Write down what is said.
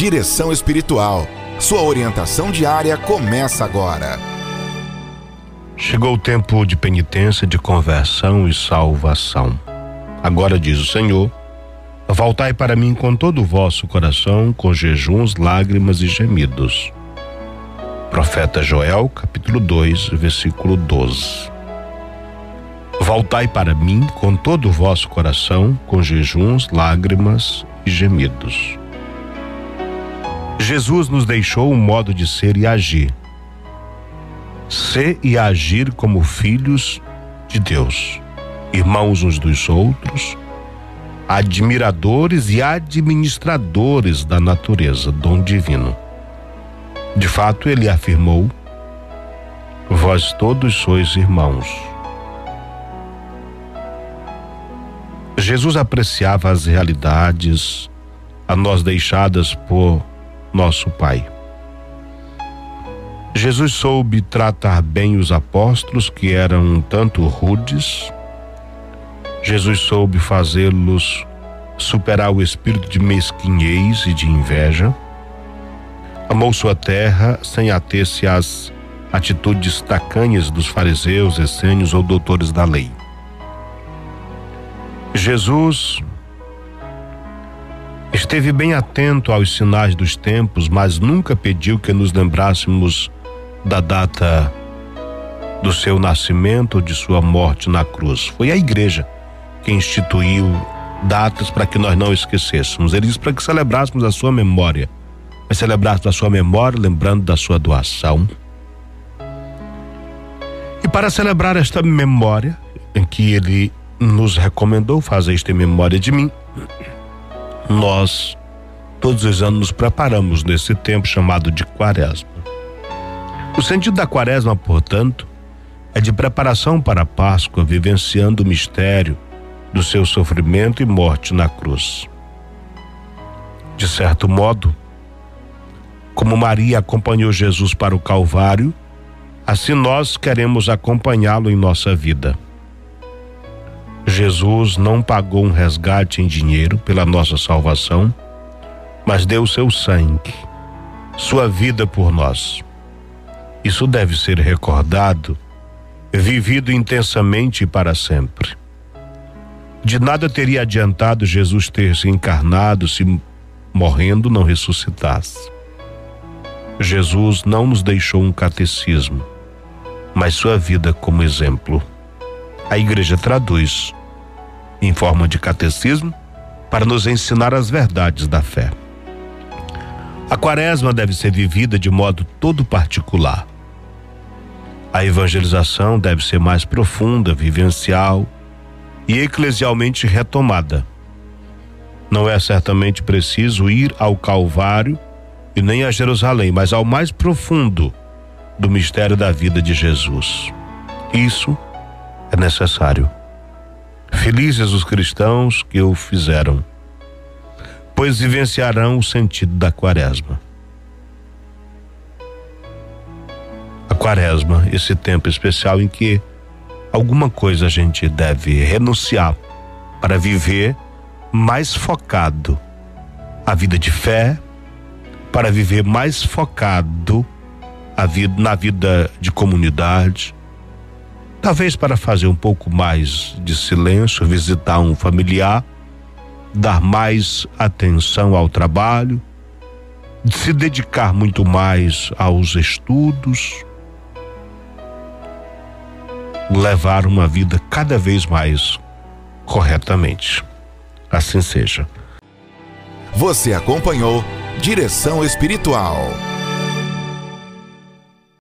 Direção Espiritual. Sua orientação diária começa agora. Chegou o tempo de penitência, de conversão e salvação. Agora diz o Senhor: Voltai para mim com todo o vosso coração, com jejuns, lágrimas e gemidos. Profeta Joel, capítulo 2, versículo 12. Voltai para mim com todo o vosso coração, com jejuns, lágrimas e gemidos. Jesus nos deixou um modo de ser e agir. Ser e agir como filhos de Deus, irmãos uns dos outros, admiradores e administradores da natureza, dom divino. De fato, ele afirmou: Vós todos sois irmãos. Jesus apreciava as realidades a nós deixadas por nosso Pai. Jesus soube tratar bem os apóstolos que eram um tanto rudes. Jesus soube fazê-los superar o espírito de mesquinhez e de inveja. Amou sua terra sem ater-se às atitudes tacanhas dos fariseus, essênios ou doutores da lei. Jesus esteve bem atento aos sinais dos tempos, mas nunca pediu que nos lembrássemos da data do seu nascimento ou de sua morte na cruz. Foi a igreja que instituiu datas para que nós não esquecêssemos. Ele disse para que celebrássemos a sua memória. Mas celebrássemos a sua memória, lembrando da sua doação. E para celebrar esta memória, em que ele nos recomendou fazer esta memória de mim, nós todos os anos nos preparamos nesse tempo chamado de quaresma. O sentido da quaresma, portanto, é de preparação para a Páscoa, vivenciando o mistério do seu sofrimento e morte na cruz. De certo modo, como Maria acompanhou Jesus para o Calvário, assim nós queremos acompanhá-lo em nossa vida. Jesus não pagou um resgate em dinheiro pela nossa salvação, mas deu seu sangue, sua vida por nós. Isso deve ser recordado, vivido intensamente para sempre. De nada teria adiantado Jesus ter se encarnado se morrendo não ressuscitasse. Jesus não nos deixou um catecismo, mas sua vida como exemplo. A igreja traduz em forma de catecismo para nos ensinar as verdades da fé. A quaresma deve ser vivida de modo todo particular. A evangelização deve ser mais profunda, vivencial e eclesialmente retomada. Não é certamente preciso ir ao Calvário e nem a Jerusalém, mas ao mais profundo do mistério da vida de Jesus. Isso é necessário. Felizes os cristãos que o fizeram, pois vivenciarão o sentido da quaresma. A quaresma, esse tempo especial em que alguma coisa a gente deve renunciar para viver mais focado a vida de fé, para viver mais focado vida, na vida de comunidade, talvez para fazer um pouco mais de silêncio, visitar um familiar, dar mais atenção ao trabalho, se dedicar muito mais aos estudos, levar uma vida cada vez mais corretamente. Assim seja. Você acompanhou Direção Espiritual.